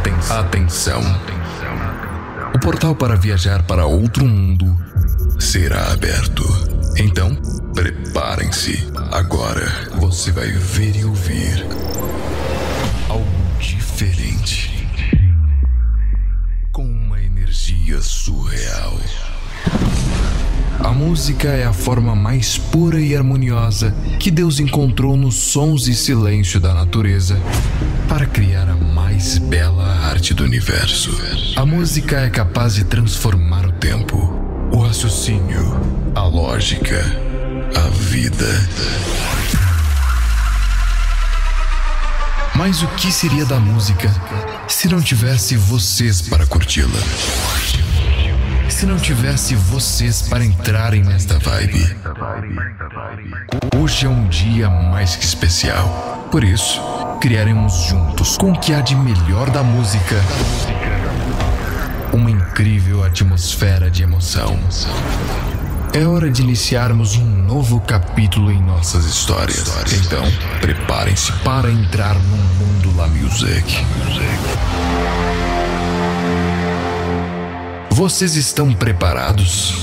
Atenção. Atenção. O portal para viajar para outro mundo será aberto. Então, preparem-se. Agora você vai ver e ouvir algo diferente. Com uma energia surreal. A música é a forma mais pura e harmoniosa que Deus encontrou nos sons e silêncio da natureza para criar a mais bela arte do universo. A música é capaz de transformar o tempo, o raciocínio, a lógica, a vida. Mas o que seria da música se não tivesse vocês para curti-la? Se não tivesse vocês para entrarem nesta vibe? Hoje é um dia mais que especial. Por isso, criaremos juntos com o que há de melhor da música uma incrível atmosfera de emoção. É hora de iniciarmos um novo capítulo em nossas histórias. Então, preparem-se para entrar no mundo La Music. Vocês estão preparados?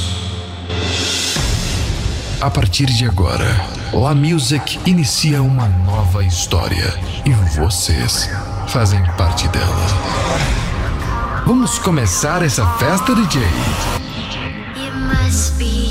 A partir de agora, La Music inicia uma nova história e vocês fazem parte dela. Vamos começar essa festa, DJ? It must be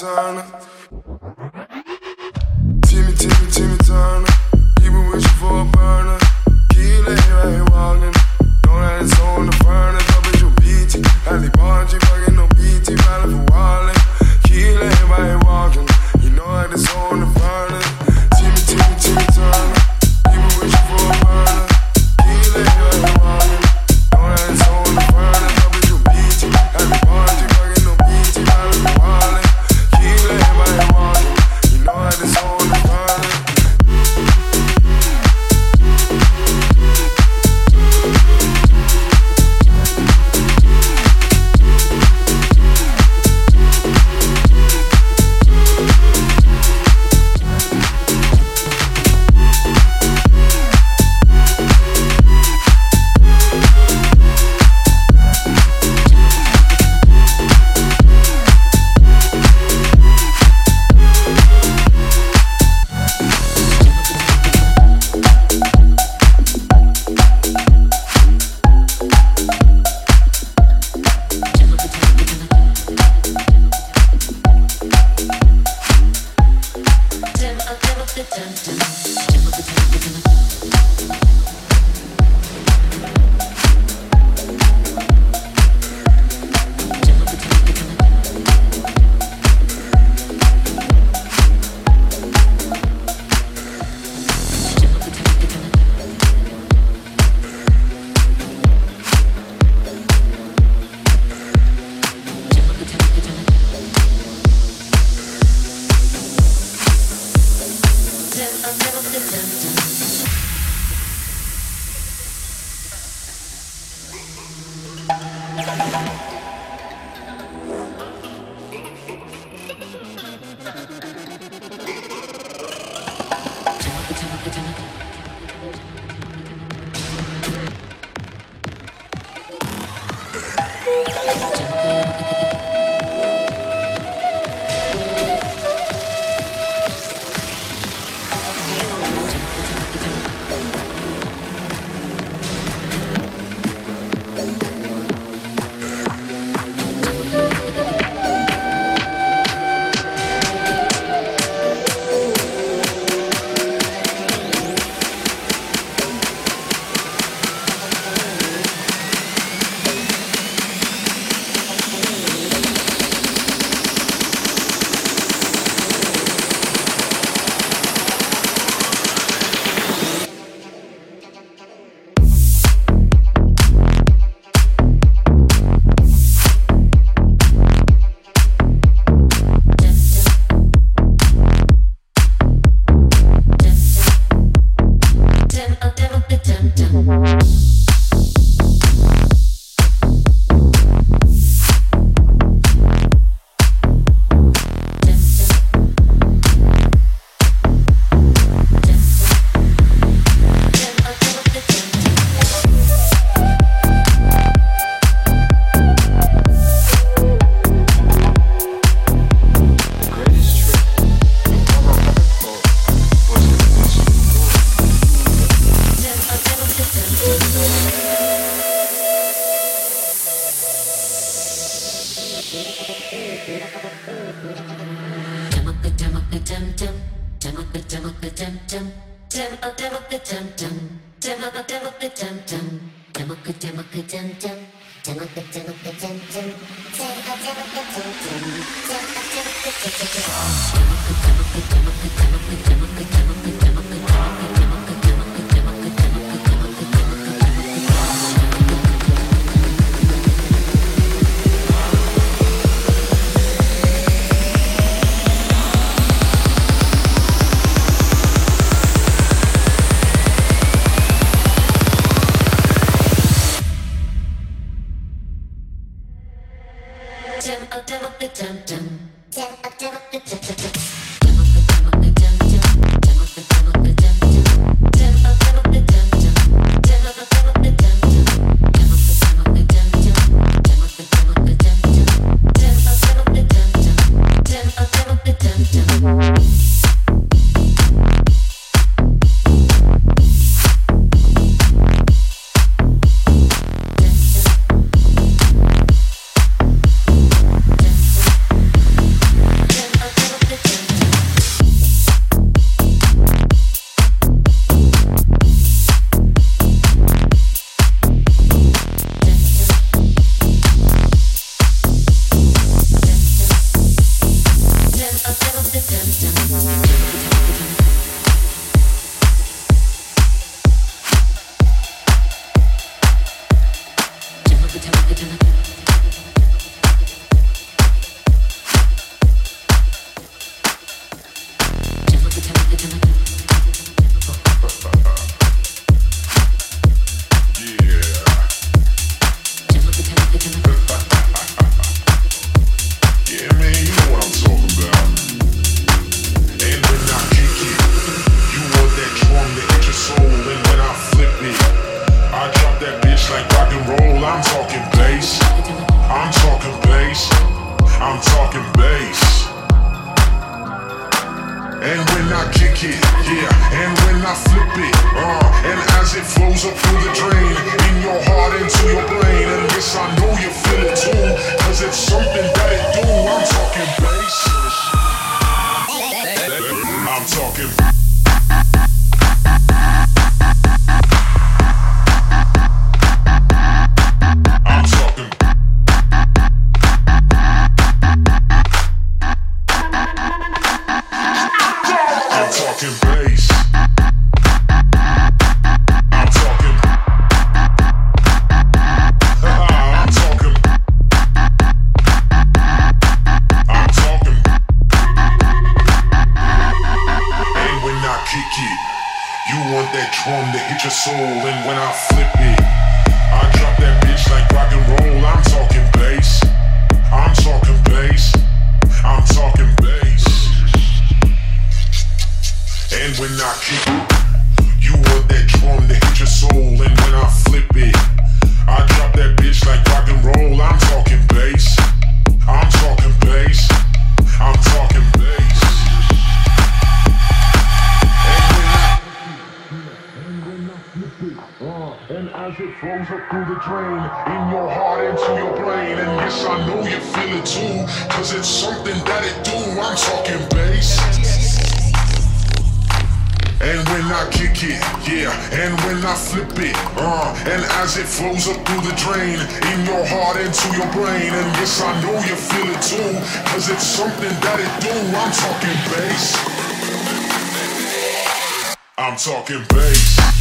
turn. I'm talking bass. I'm talking bass. I'm talking bass. And when I kick it, yeah, and when I flip it, uh, and as it flows up through the drain, in your heart into your brain, and yes, I know you feel it too, cause it's something that it do. I'm talking bass. I'm talking. soul, and when I flip it, I drop that bitch like rock and roll. I'm talking bass. I'm talking bass. I'm talking bass. And when I keep Goes up through the drain, in your heart into your brain. And yes, I know you feel it too Cause it's something that it do, I'm talking bass. And when I kick it, yeah, and when I flip it, uh, and as it flows up through the drain, in your heart into your brain, and yes, I know you feel it too, cause it's something that it do, I'm talking bass. I'm talking bass.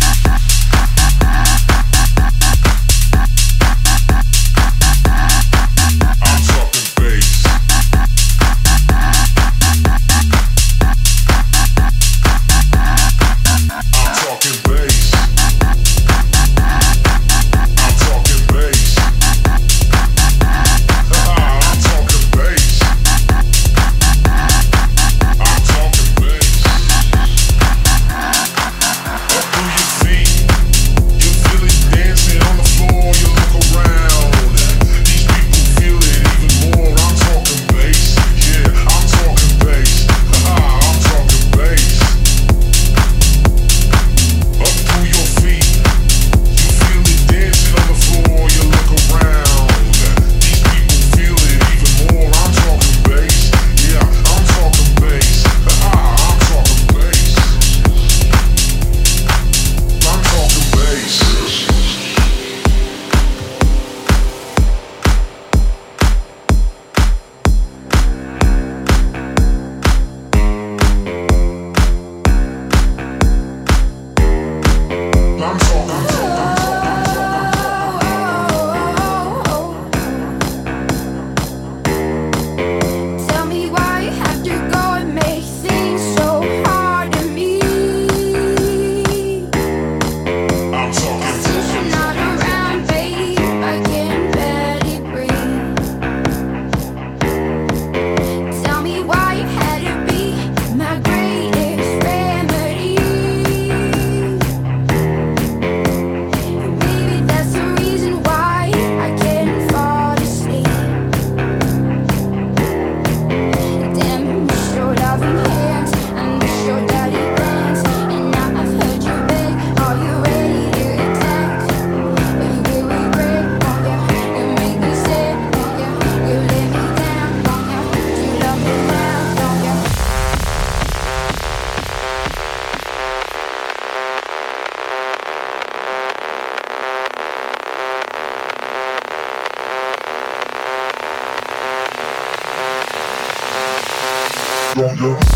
ya.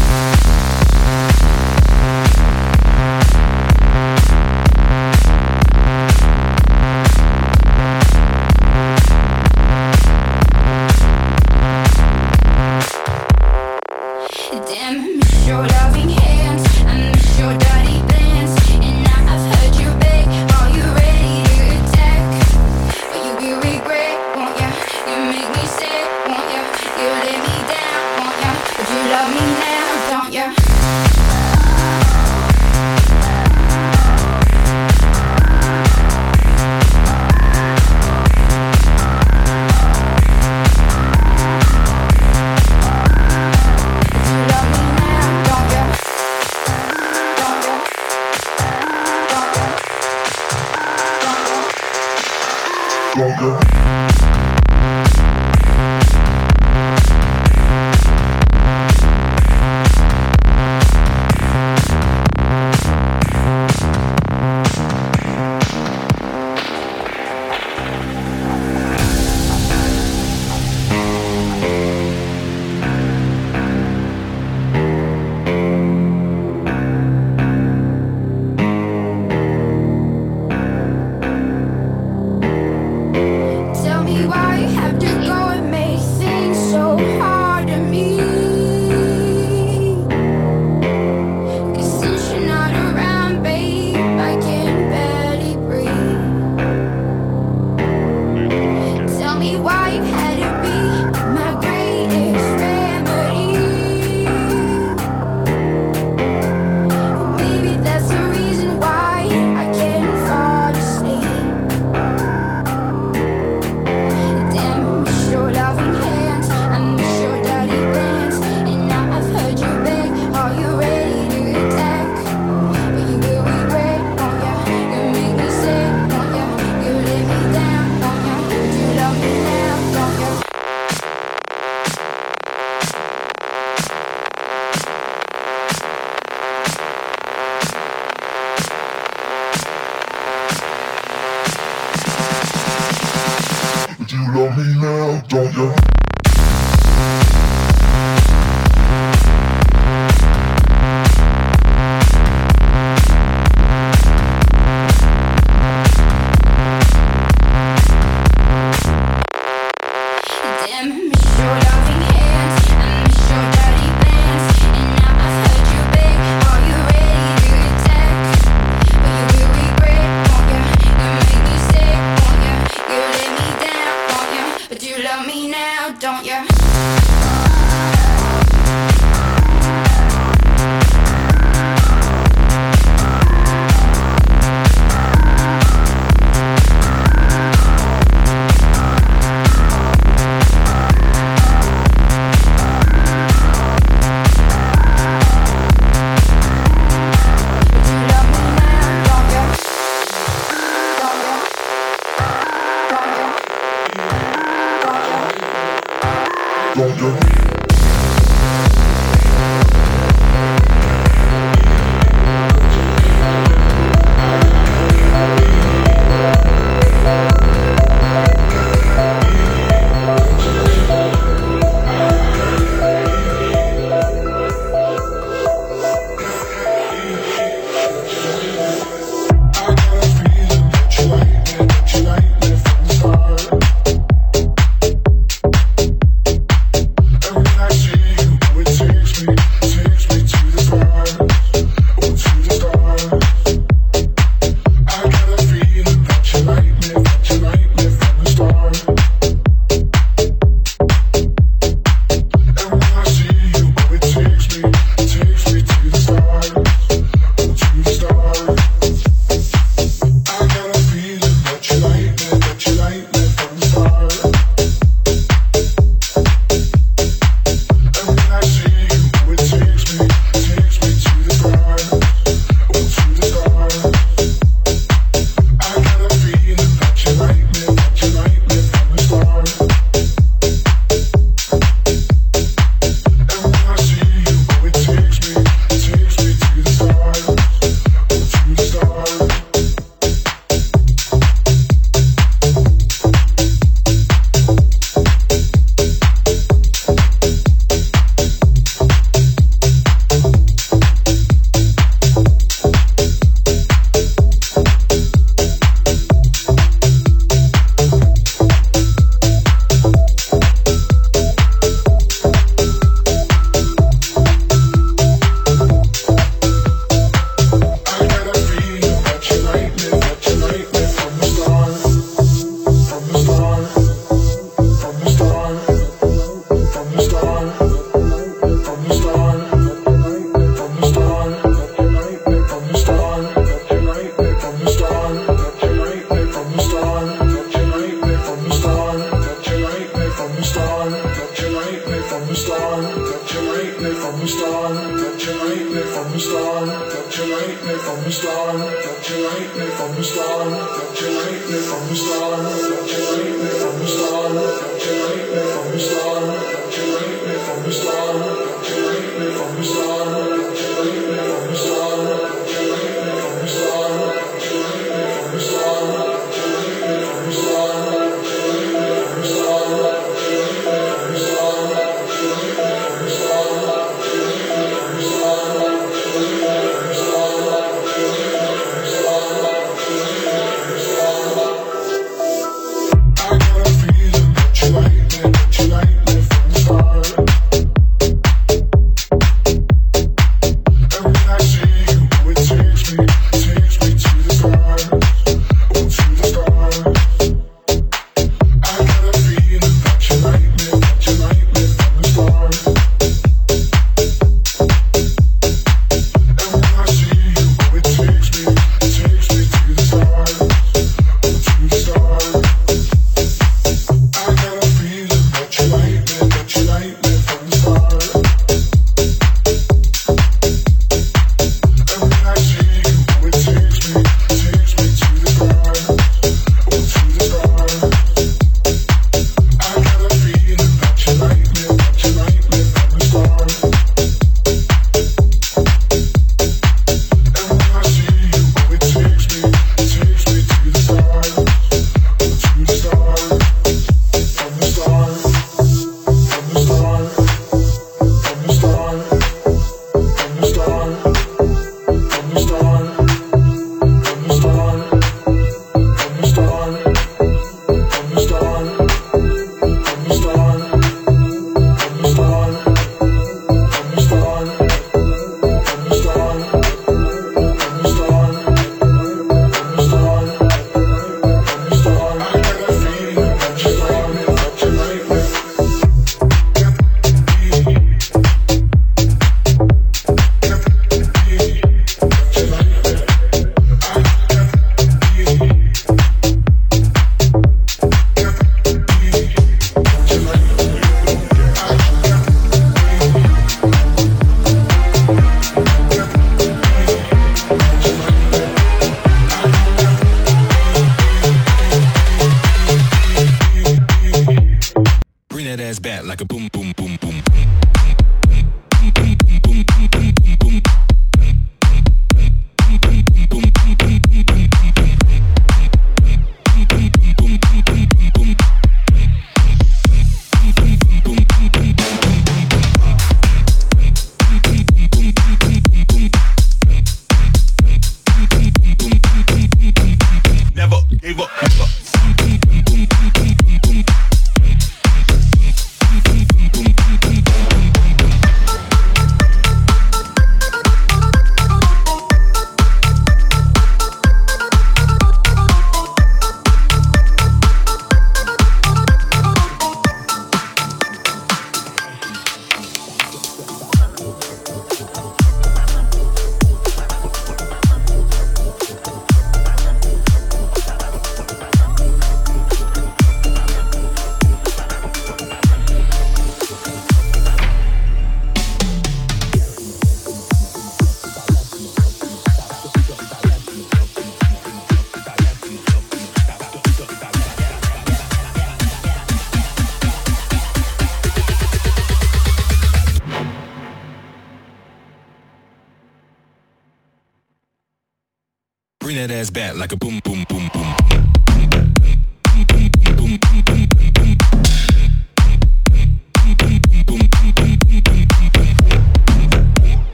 the start, that generate me from the start, that generate me from the start, that generate me from the start, that generate me from the start, that generate me from the start, that generate me from the start, that generate me from the start, that generate me from the start, that generate me from the start.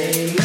This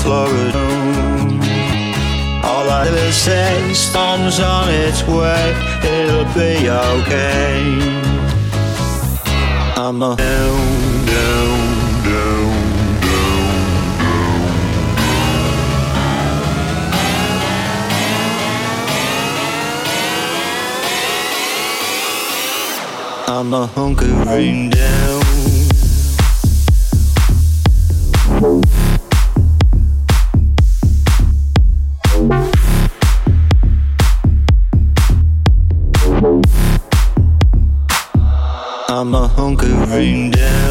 Florida. All I ever say, storm's on its way, it'll be okay. I'm a down, down, down. down, down. I'm a hunkering down. moving down.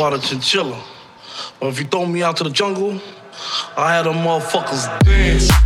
about a chinchilla. But if you throw me out to the jungle, I had them motherfuckers dance.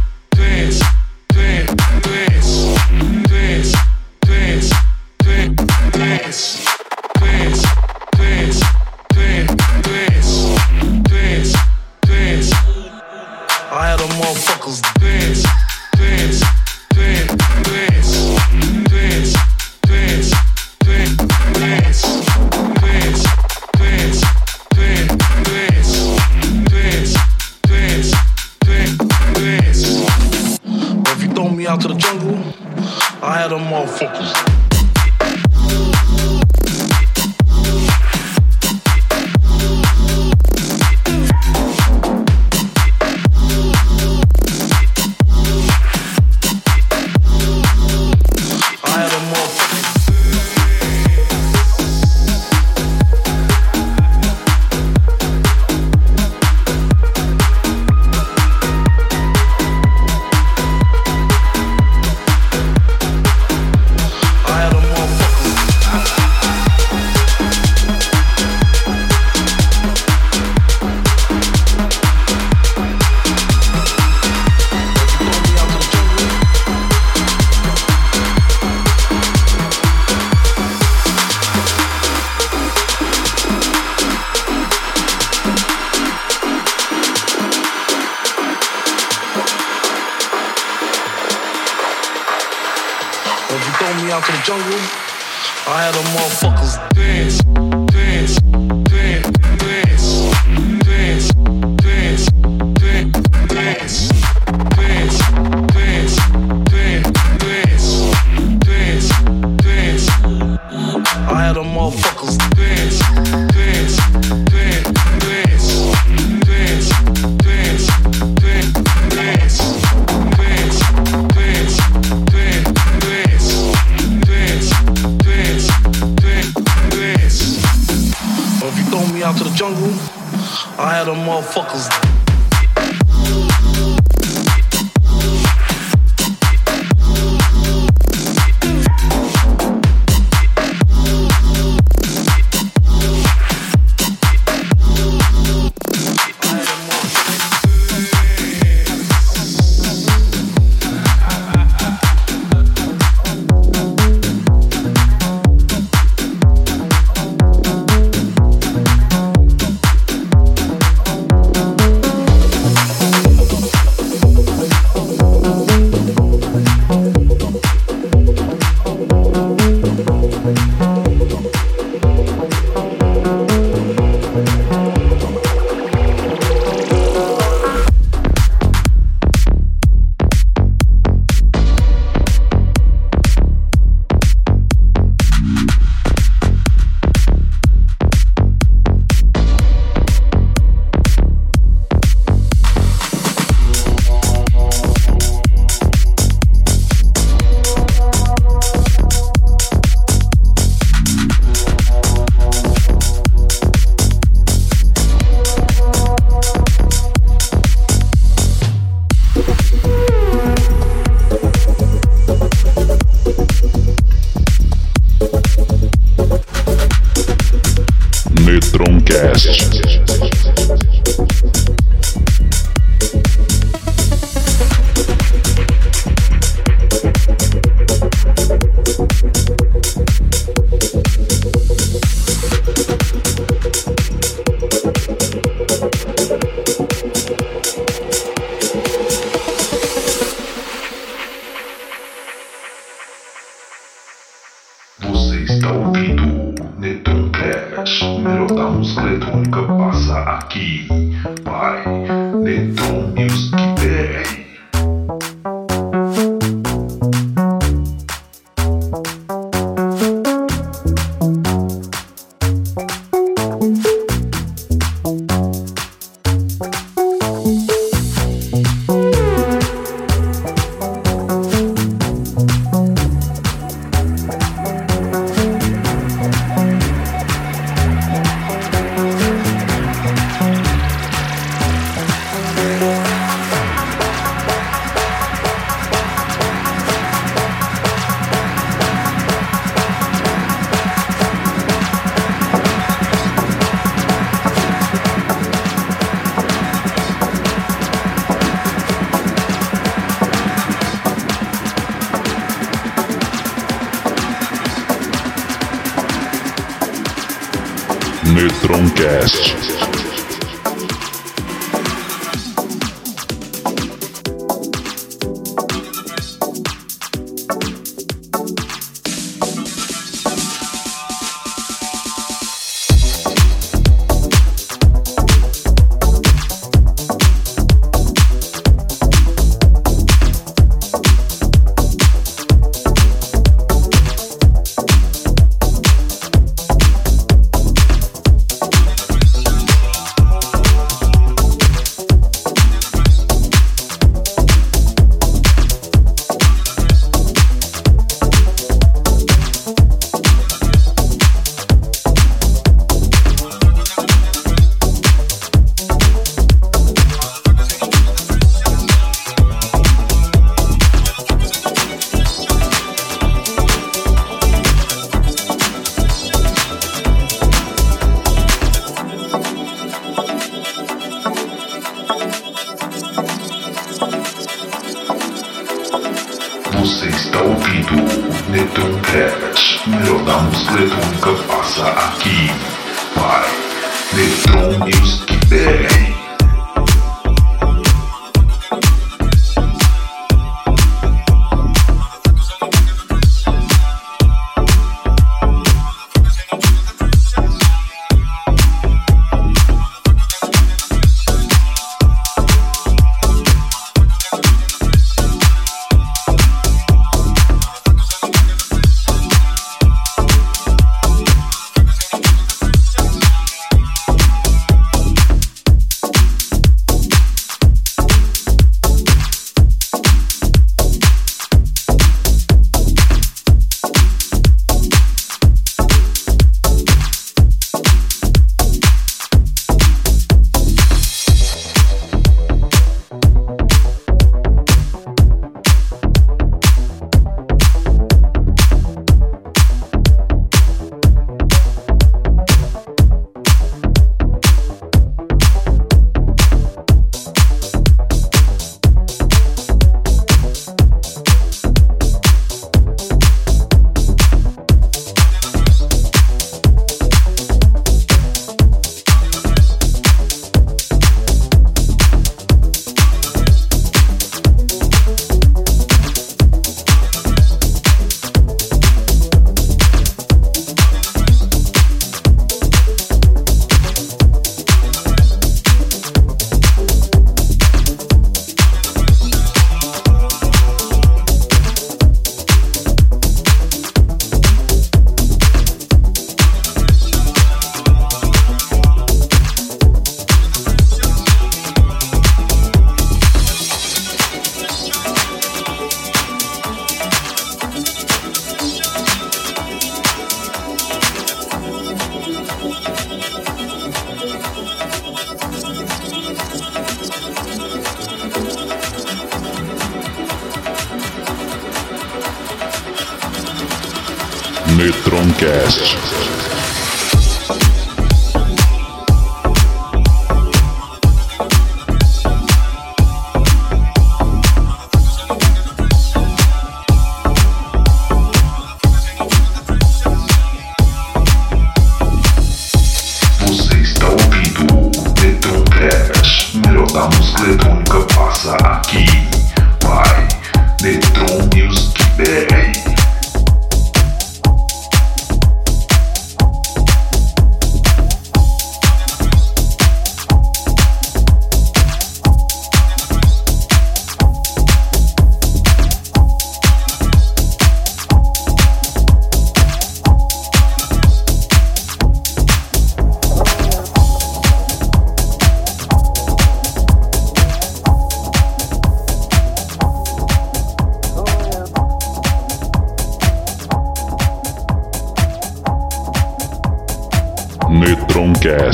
headphone music today.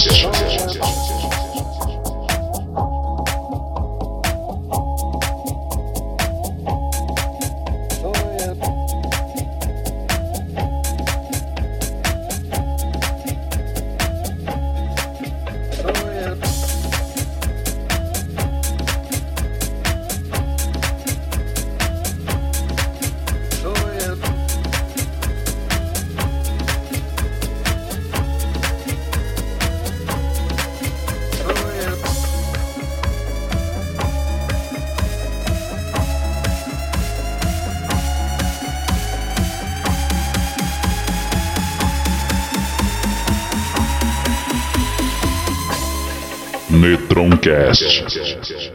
Podcast. Gas.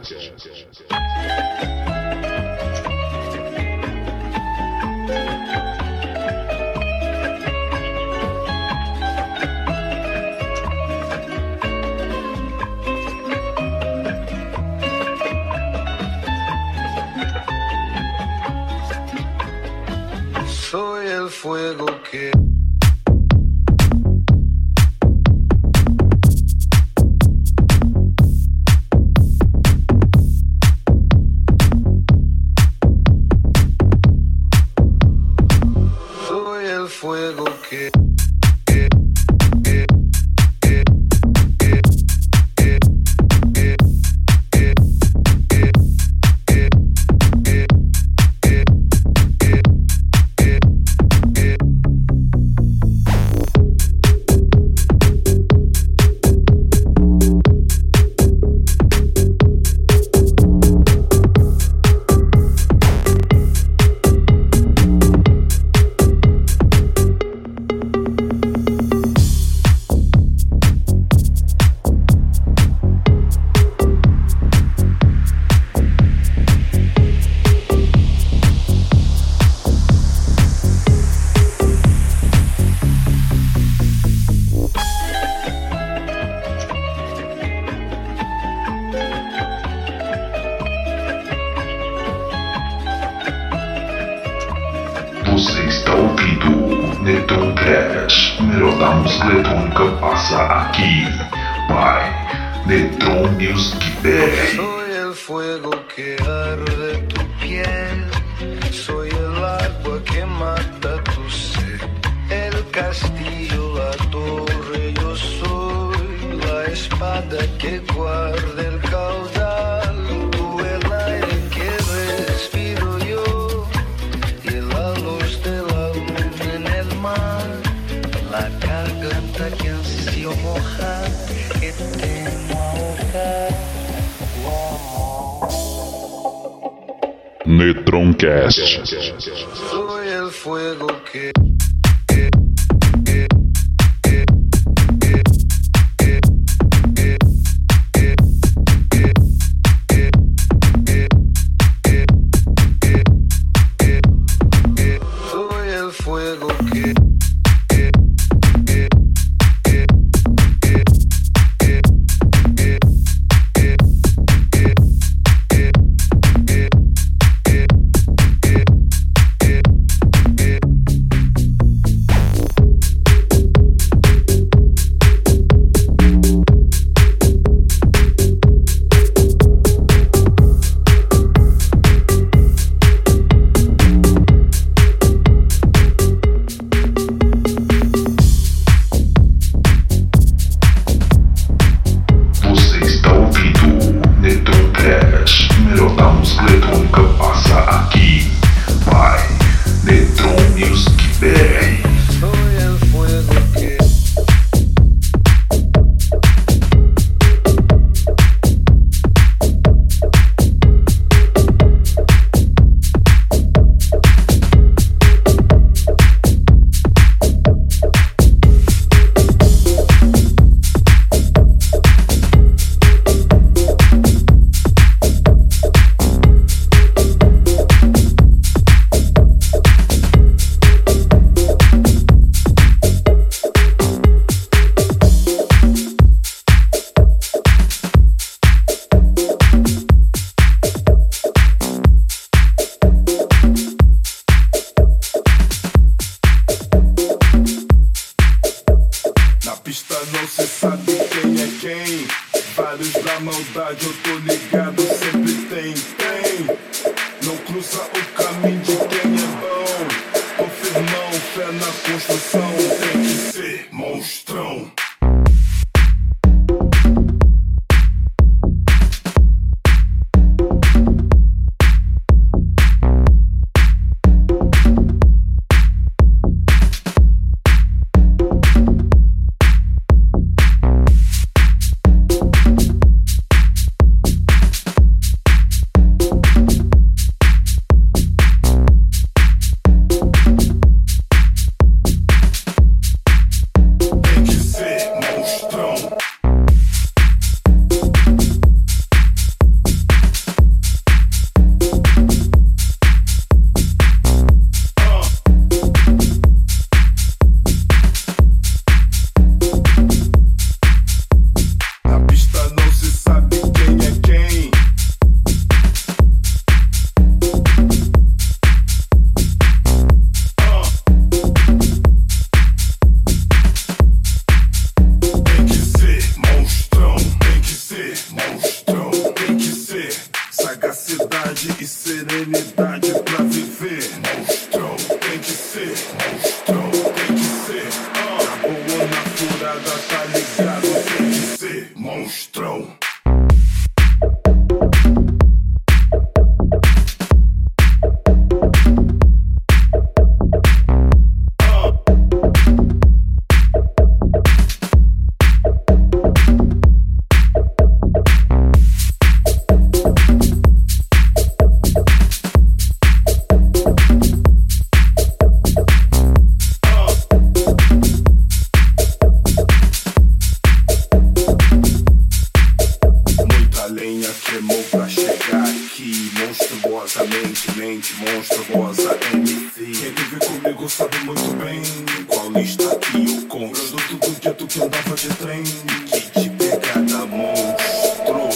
Quem vive comigo sabe muito bem Qual lista que eu consto Tudo dia tu que andava de trem. Que de pegada monstro.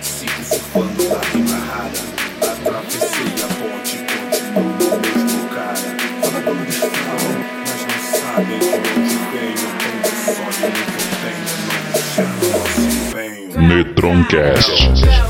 Sigo surfando da rima rara Atravessei a ponte, continuo o mesmo cara Fala pelo falam, mas não sabem de onde venho Tenho sonho, eu tenho, não me chamo assim venho. Metroncast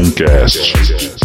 Soundcast.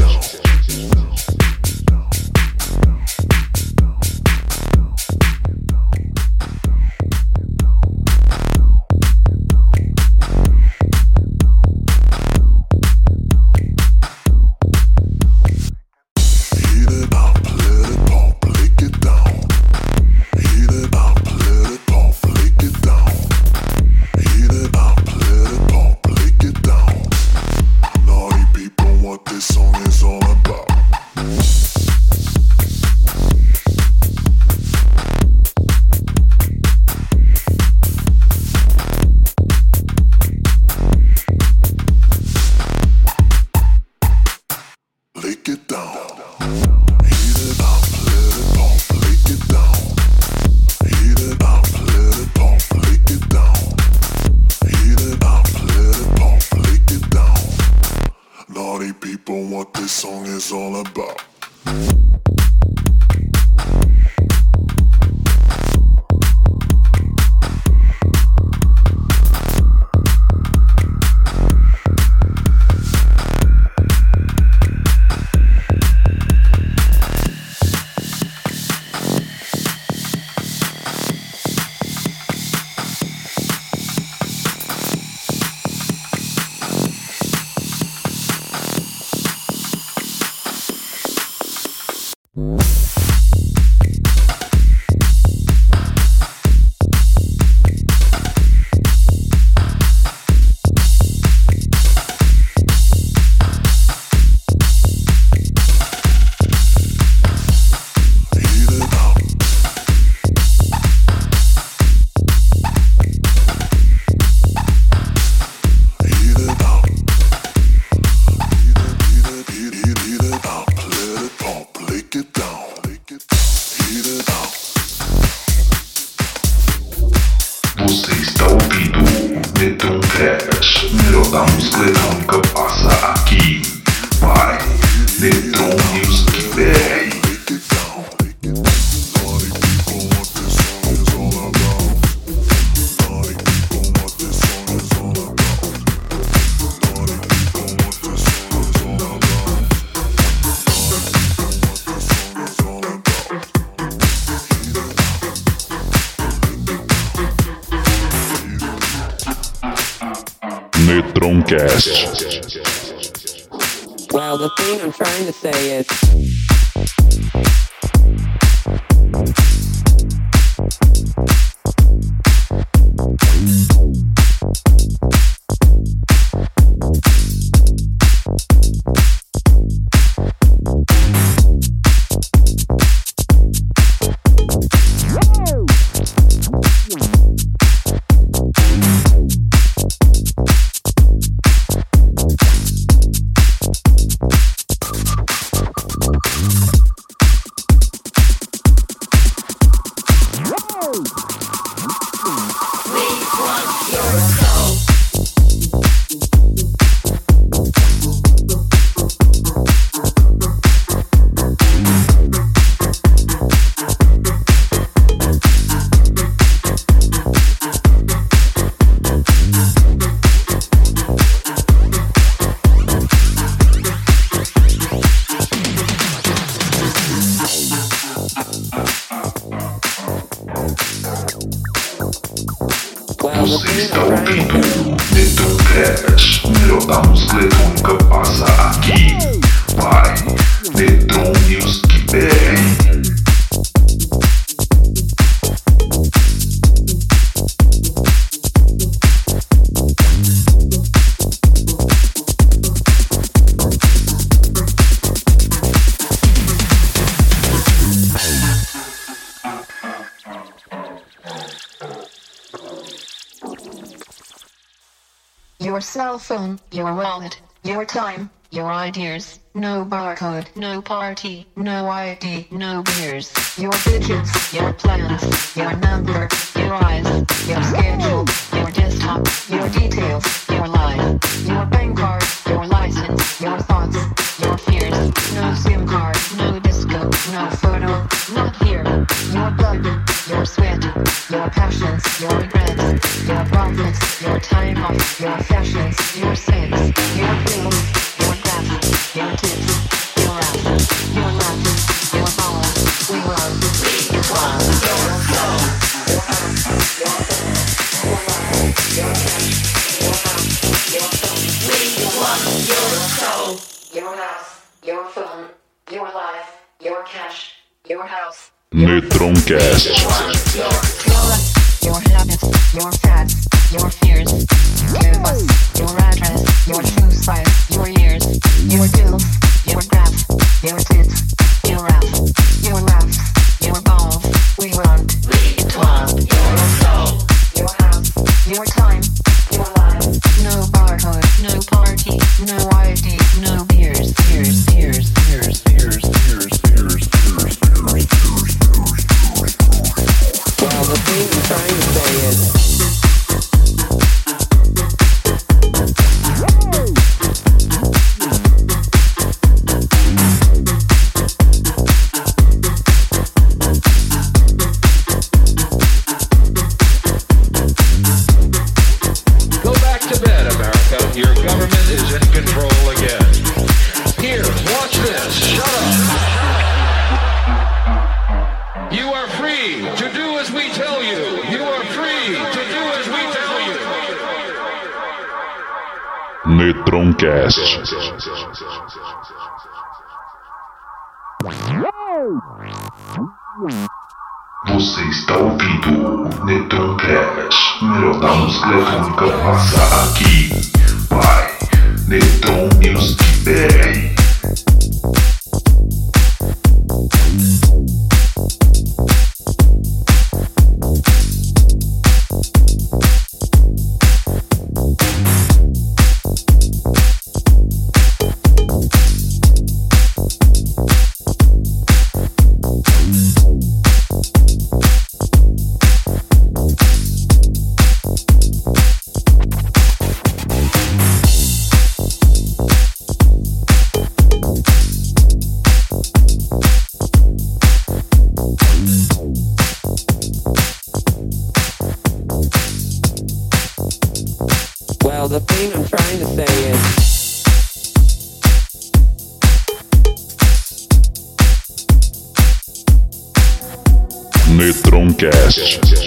Dreamcast. Well, the thing I'm trying to say is. no party, no ID, no beers. Your digits, your plans, your number, your eyes, your schedule, your desktop, your details, your life, your bank card, your license, your thoughts, your fears. No SIM card, no disco, no photo, not here. Your blood, your sweat, your passions, your regrets, your profits, your time off, your fashions, your sales. Podcast. Netroncast.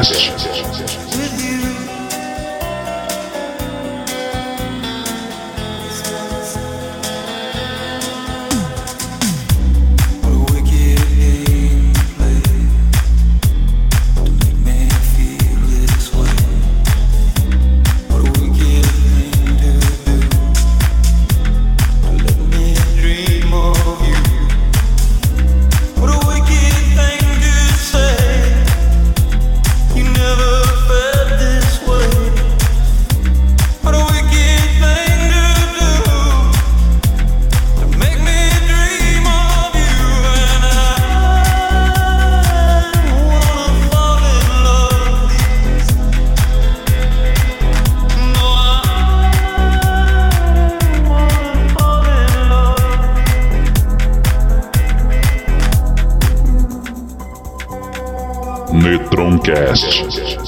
Netroncast. Netroncast.